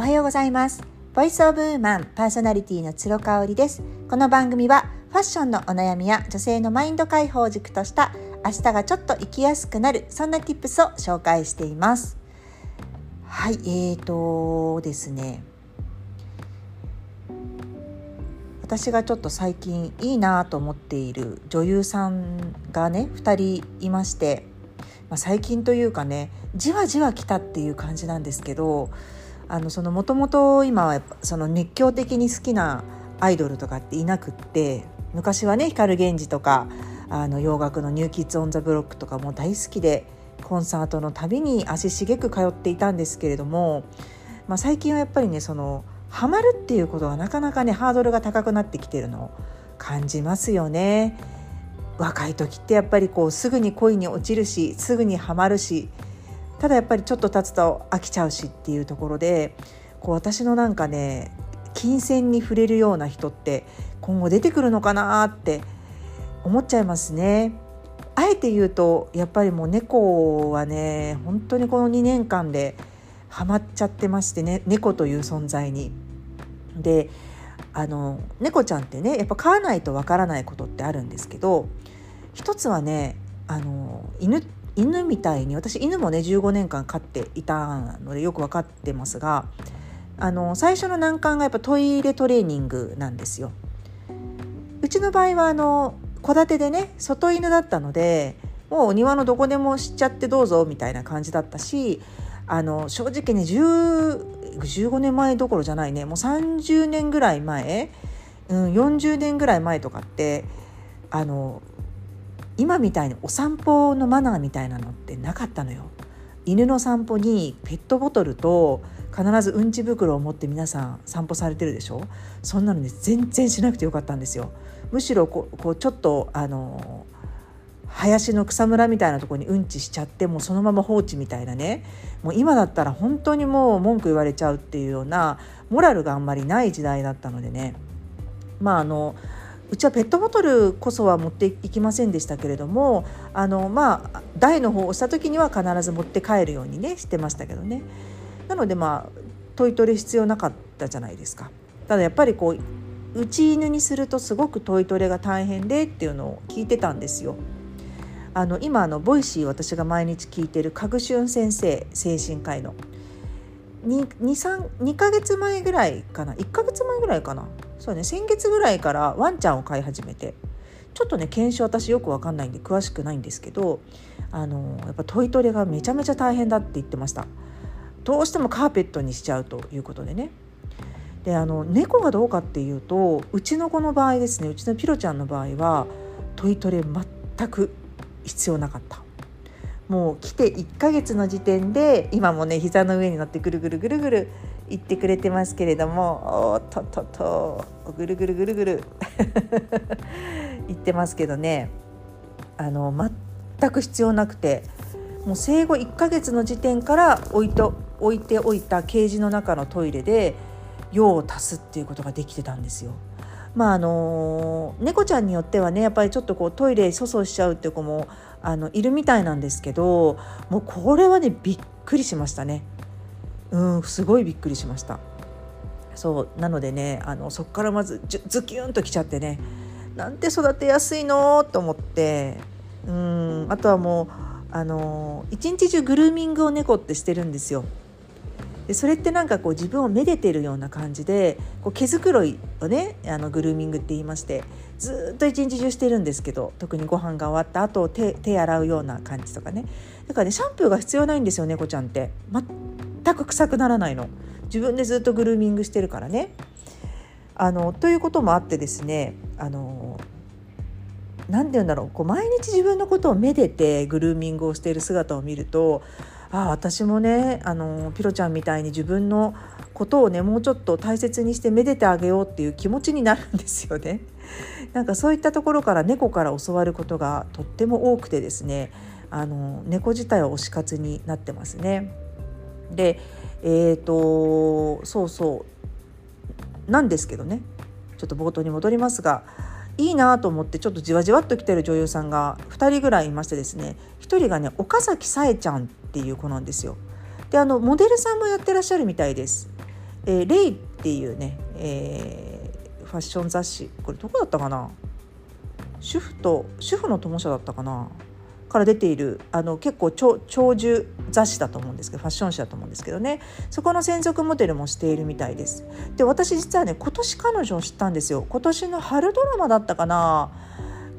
おはようございます。ボイスオブウーマンパーソナリティの鶴香織です。この番組はファッションのお悩みや女性のマインド解放軸とした明日がちょっと生きやすくなるそんな tips を紹介しています。はいえーとですね。私がちょっと最近いいなと思っている女優さんがね2人いまして、まあ、最近というかねじわじわ来たっていう感じなんですけどもともと今はその熱狂的に好きなアイドルとかっていなくって昔はね光源氏とかあの洋楽の「ニューキッズ・オン・ザ・ブロック」とかも大好きでコンサートのたびに足しげく通っていたんですけれども、まあ、最近はやっぱりねそのハマるっていうことがなかなかねハードルが高くなってきてるのを感じますよね。若い時ってやっぱりこうすぐに恋に落ちるしすぐにはまるしただやっぱりちょっと経つと飽きちゃうしっていうところでこう私のなんかね金銭に触れるような人って今後出てくるのかなって思っちゃいますね。あえて言うとやっぱりもう猫はね本当にこの2年間でハマっちゃってましてね猫という存在に。であの猫ちゃんってねやっぱ飼わないとわからないことってあるんですけど一つはねあの犬犬みたいに私犬もね15年間飼っていたのでよく分かってますがあの最初の難関がやっぱトイレトレーニングなんですよ。うちの場合はあの戸建てでね外犬だったのでもうお庭のどこでも知っちゃってどうぞみたいな感じだったしあの正直ね15年前どころじゃないねもう30年ぐらい前、うん、40年ぐらい前とかってあの今みたいにお散歩のマナーみたいなのってなかったのよ。犬の散歩にペットボトルと必ずうんち袋を持って皆さん散歩されてるでしょ？そんなのね全然しなくてよかったんですよ。むしろこうこうちょっとあの林の草むらみたいなとこにうんちしちゃってもうそのまま放置みたいなね。もう今だったら本当にもう文句言われちゃうっていうようなモラルがあんまりない時代だったのでね。まああのうちはペットボトルこそは持っていきませんでしたけれどもあのまあ大の方を押した時には必ず持って帰るようにねしてましたけどね。なのでまあトイトレ必要なかったじゃないですか。ただやっぱりこう内犬にするとすごくトイトレが大変でっていうのを聞いてたんですよ。あの今あのボイシー私が毎日聞いてるかぐしゅん先生精神科医の 2, 2, 2ヶ月前ぐらいかな。1ヶ月前ぐらいかな。そうね先月ぐらいからワンちゃんを飼い始めてちょっとね犬種私よく分かんないんで詳しくないんですけどあのやっぱトイトレがめちゃめちゃ大変だって言ってました。どうしてもカーペットにしちゃうということでね。であの猫がどうかっていうとうちの子の場合ですねうちのピロちゃんの場合はトイトレ全く必要なかった。もう来て1ヶ月の時点で今もね膝の上に乗ってぐるぐるぐるぐる行ってくれてますけれどもおっとっとっとぐるぐるぐるぐる。言ってますけどね。あの全く必要なくてもう生後1ヶ月の時点から置いと置いておいたケージの中のトイレで用を足すっていうことができてたんですよ。まああの猫ちゃんによってはねやっぱりちょっとこうトイレ粗相しちゃうっていう子もあのいるみたいなんですけどもうこれはねびっくりしましたね。うんすごいびっくりしました。そうなのでねあのそこからまずズキュンときちゃってねなんて育てやすいのと思ってうんあとはもうあの一日中グルーミングを猫ってしてるんですよ。でそれってなんかこう自分をめでてるような感じでこう毛づくろいをねあのグルーミングって言いましてずっと一日中してるんですけど特にご飯が終わった後手手洗うような感じとかね。だからねシャンプーが必要ないんですよ猫ちゃんって。く臭くならないの自分でずっとグルーミングしてるからねあのということもあってですねあの何て言うんだろうこう毎日自分のことをめでてグルーミングをしている姿を見るとああ私もねあのピロちゃんみたいに自分のことをねもうちょっと大切にしてめでてあげようっていう気持ちになるんですよね。なんかそういったところから猫から教わることがとっても多くてですねあの猫自体は推し活になってますね。でえーとそうそう。なんですけどね。ちょっと冒頭に戻りますがいいなと思ってちょっとじわじわっと来てる女優さんが2人ぐらいいましてですね。1人がね岡崎さえちゃんっていう子なんですよ。であのモデルさんもやってらっしゃるみたいです。えー、レイっていうね、えー、ファッション雑誌。これどこだったかな？主婦と主婦の友社だったかな？から出ているあの結構長寿雑誌だと思うんですけどファッション誌だと思うんですけどねそこの専属モデルもしているみたいですで私実はね今年彼女を知ったんですよ今年の春ドラマだったかな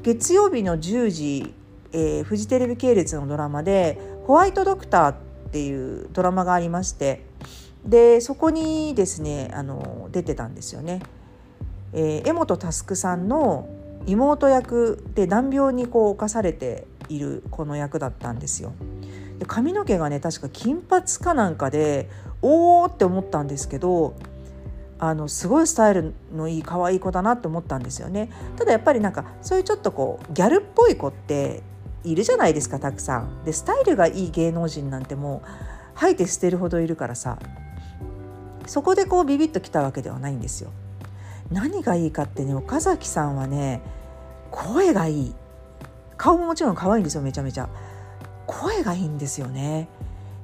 月曜日の10時、えー、フジテレビ系列のドラマで「ホワイトドクター」っていうドラマがありましてでそこにですねあの出てたんですよね。えー、江本佑さんの妹役で難病にこう侵されているこの役だったんですよ。で髪の毛がね確か金髪かなんかでおおって思ったんですけどあのすごいスタイルのいい可愛い子だなって思ったんですよね。ただやっぱりなんかそういうちょっとこうギャルっぽい子っているじゃないですかたくさん。でスタイルがいい芸能人なんてもう吐いて捨てるほどいるからさそこでこうビビッときたわけではないんですよ。何がいいかってね岡崎さんはね声がいい顔ももちろん可愛いんですよめちゃめちゃ声がいいんですよね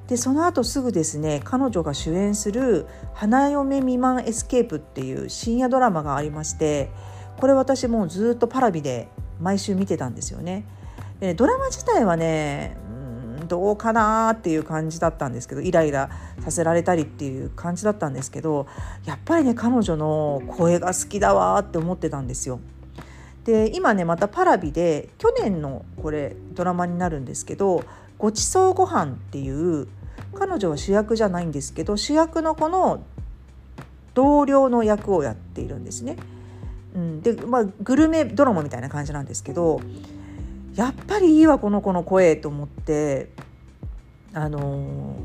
でその後すぐですね彼女が主演する「花嫁未満エスケープ」っていう深夜ドラマがありましてこれ私もずっとパラビで毎週見てたんですよねでドラマ自体はねどうかなっていう感じだったんですけどイライラさせられたりっていう感じだったんですけどやっぱりね彼女の声が好きだわって思ってたんですよ。で今ねまたパラビで去年のこれドラマになるんですけど「ごちそうご飯っていう彼女は主役じゃないんですけど主役のこの同僚の役をやっているんですね。うん、で、まあ、グルメドラマみたいな感じなんですけどやっぱりいいわこの子の声と思ってあの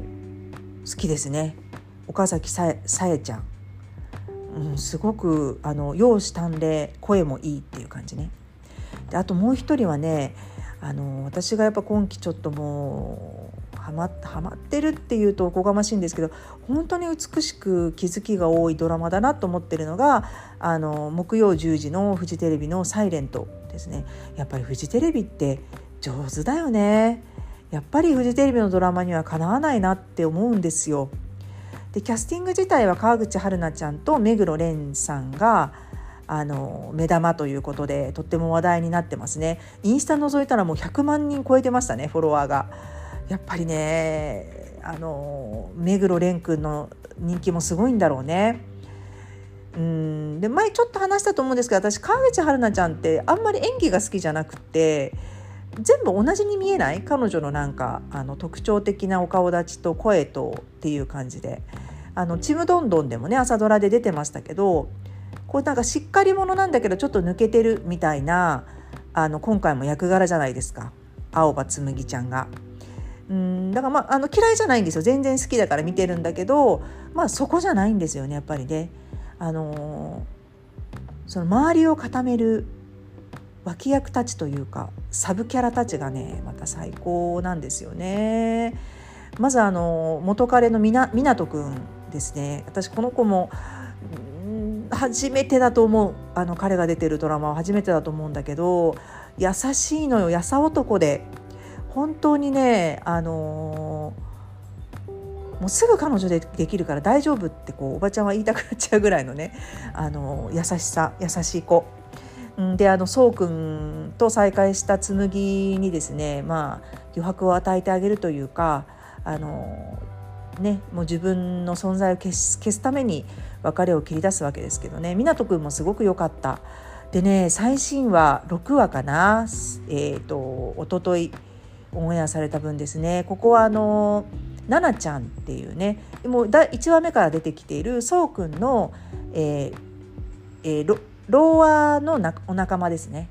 ー、好きですね岡崎さえちゃんうん、すごくあの容姿端麗声もいいっていう感じね。であともう一人はねあの私がやっぱ今期ちょっともうはまはまってるっていうとおこがましいんですけど本当に美しく気づきが多いドラマだなと思ってるのがあの木曜10時のフジテレビの「サイレントですねやっぱりフジテレビって上手だよねやっぱりフジテレビのドラマにはかなわないなって思うんですよ。でキャスティング自体は川口春奈ちゃんと目黒蓮さんがあの目玉ということでとっても話題になってますね。インスタ覗いたらもう100万人超えてましたねフォロワーが。やっぱりねあの目黒蓮くんの人気もすごいんだろうね。うん。で前ちょっと話したと思うんですけど私川口春奈ちゃんってあんまり演技が好きじゃなくて全部同じに見えない？彼女のなんかあの特徴的なお顔立ちと声とっていう感じであのちむどんどんでもね朝ドラで出てましたけどこうなんかしっかり者なんだけどちょっと抜けてるみたいなあの今回も役柄じゃないですか青葉紬ちゃんが。うんだからまああの嫌いじゃないんですよ全然好きだから見てるんだけどまあそこじゃないんですよねやっぱりね。あのー、その周りを固める脇役たちというかサブキャラたちがねまた最高なんですよね。まずあの元彼のみな湊くんですね。私この子も初めてだと思う。あの彼が出てるドラマは初めてだと思うんだけど優しいのよ。優男で。本当にねあのー、もうすぐ彼女でできるから大丈夫ってこうおばちゃんは言いたくなっちゃうぐらいのね、あのー、優しさ優しい子。であのそうくんと再会した紬にですねまあ余白を与えてあげるというかあのねもう自分の存在を消す消すために別れを切り出すわけですけどね。湊くんもすごく良かった。でね最新話6話かな？えっ、ー、と一昨日オンエアされた分ですね。ここはあの奈々ちゃんっていうねもう1話目から出てきているそうくんの、えーえー、老和のなお仲間ですね。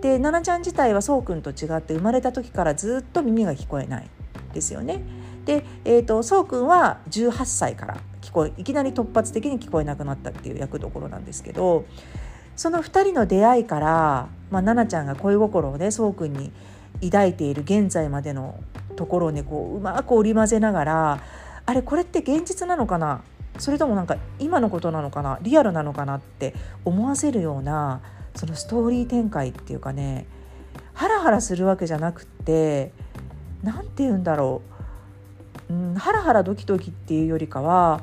で奈々ちゃん自体はそうくんと違って生まれた時からずっと耳が聞こえないですよね。で、えーと、そうくんは18歳から聞こえいきなり突発的に聞こえなくなったっていう役どころなんですけどその2人の出会いから、まあ、奈々ちゃんが恋心をねそうくんに抱いている現在までのところをねこううまく織り交ぜながらあれこれって現実なのかなそれともなんか今のことなのかな？リアルなのかなって思わせるようなそのストーリー展開っていうかね。ハラハラするわけじゃなくって何て言うんだろう、うん、ハラハラドキドキっていうよりかは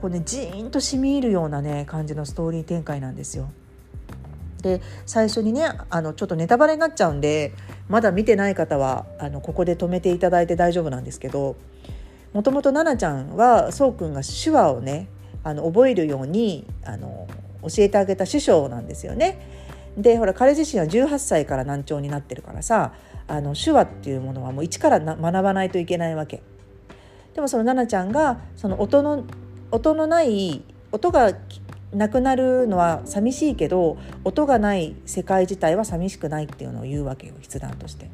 こうねジーンとしみ入るようなね感じのストーリー展開なんですよ。で最初にねあのちょっとネタバレになっちゃうんでまだ見てない方はあのここで止めていただいて大丈夫なんですけどもともと奈々ちゃんはそうくんが手話をねあの覚えるようにあの教えてあげた師匠なんですよね。でほら彼自身は18歳から難聴になってるからさあの手話っていうものはもう一から学ばないといけないわけ。でもその奈々ちゃんがその音の音のない音がなくなるのは寂しいけど音がない世界自体は寂しくないっていうのを言うわけよ筆談として。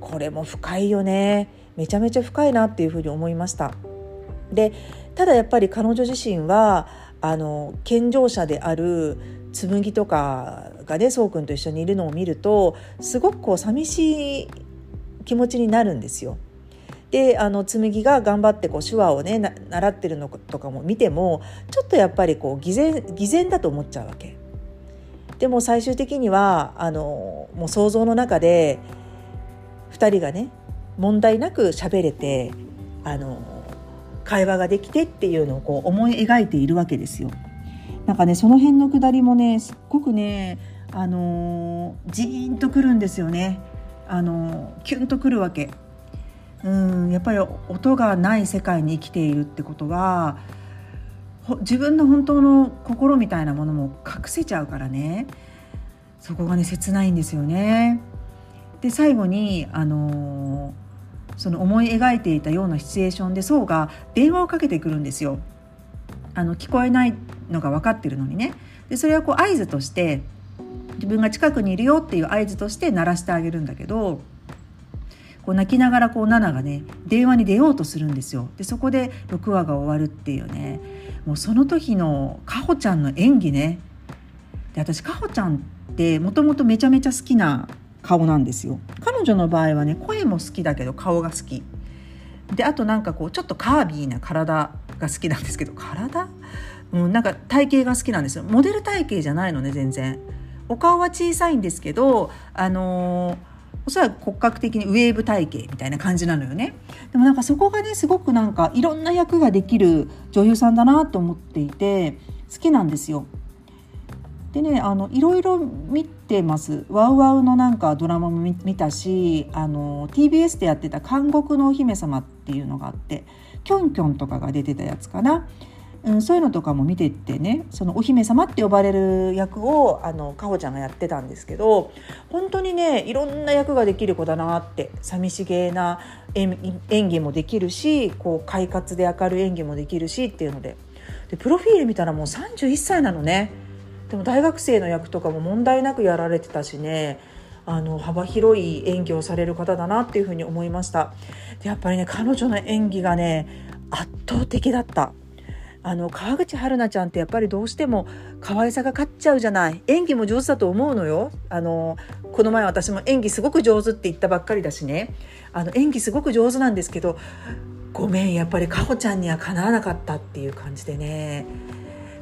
これも深いよねめちゃめちゃ深いなっていうふうに思いました。でただやっぱり彼女自身はあの健常者である紬とかがねそうくんと一緒にいるのを見るとすごくこう寂しい気持ちになるんですよ。であの紬が頑張ってこう手話をね習ってるのとかも見てもちょっとやっぱりこう偽善偽善だと思っちゃうわけ。でも最終的にはあのもう想像の中で2人がね問題なく喋れてあの会話ができてっていうのをこう思い描いているわけですよ。なんかねその辺のくだりもねすっごくねあのジーンとくるんですよね。あのキュンとくるわけ。うんやっぱり音がない世界に生きているってことは自分の本当の心みたいなものも隠せちゃうからねそこがね切ないんですよね。で最後にあのその思い描いていたようなシチュエーションで宋が電話をかけてくるんですよ。あの聞こえないのが分かってるのにね。でそれはこう合図として自分が近くにいるよっていう合図として鳴らしてあげるんだけどこう泣きながらこうナナがね電話に出ようとするんですよ。でそこで6話が終わるっていうね。もうその時のかほちゃんの演技ね。で私かほちゃんってもともとめちゃめちゃ好きな顔なんですよ。彼女の場合はね声も好きだけど顔が好き。であとなんかこうちょっとカービィな体が好きなんですけど体？うん、なんか体型が好きなんですよ。モデル体型じゃないのね全然。お顔は小さいんですけどあのー、おそらく骨格的にウェーブ体型みたいな感じなのよね。でもなんかそこがねすごくなんかいろんな役ができる女優さんだなと思っていて好きなんですよ。でねあのいろいろ見てますワウワウのなんかドラマも見たしあの TBS でやってた「監獄のお姫様」っていうのがあってキョンキョンとかが出てたやつかな。うん、そういうのとかも見てってねそのお姫様って呼ばれる役をあのかほちゃんがやってたんですけど本当にねいろんな役ができる子だなって寂しげな演技もできるしこう快活で明るい演技もできるしっていうのででプロフィール見たらもう31歳なのね。でも大学生の役とかも問題なくやられてたしね。あの幅広い演技をされる方だなっていうふうに思いました。でやっぱりね彼女の演技がね圧倒的だった。あの川口春奈ちゃんってやっぱりどうしても可愛さが勝っちゃうじゃない。演技も上手だと思うのよ。あのこの前私も演技すごく上手って言ったばっかりだしね。あの演技すごく上手なんですけどごめんやっぱりかほちゃんにはかなわなかったっていう感じでね。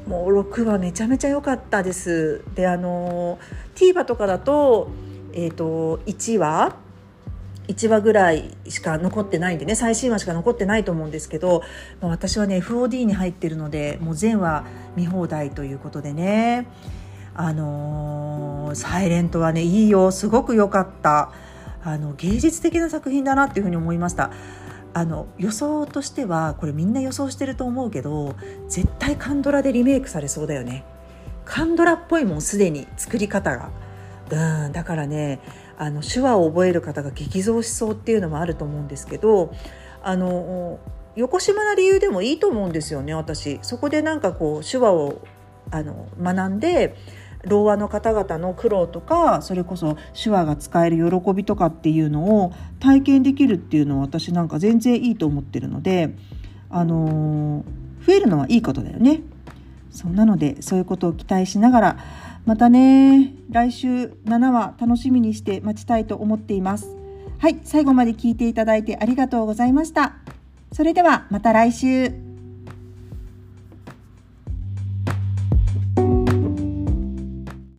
もう6話めちゃめちゃ良かったです。であの TVer とかだと,、えーと、1話？1話ぐらいしか残ってないんでね最新話しか残ってないと思うんですけど、私はね FOD に入ってるのでもう全話見放題ということでねあのー、サイレントはねいいよすごく良かったあの芸術的な作品だなっていうふうに思いました。あの予想としてはこれみんな予想してると思うけど絶対カンドラでリメイクされそうだよね。カンドラっぽいもんすでに作り方が。うんだからねあの手話を覚える方が激増しそうっていうのもあると思うんですけどあの横島な理由でもいいと思うんですよね私。そこでなんかこう手話をあの学んでろう話の方々の苦労とかそれこそ手話が使える喜びとかっていうのを体験できるっていうのは私なんか全然いいと思ってるので、あのー、増えるのはいいことだよね。そんなのでそういうことを期待しながらまたね来週7話楽しみにして待ちたいと思っています。はい最後まで聞いていただいてありがとうございました。それではまた来週。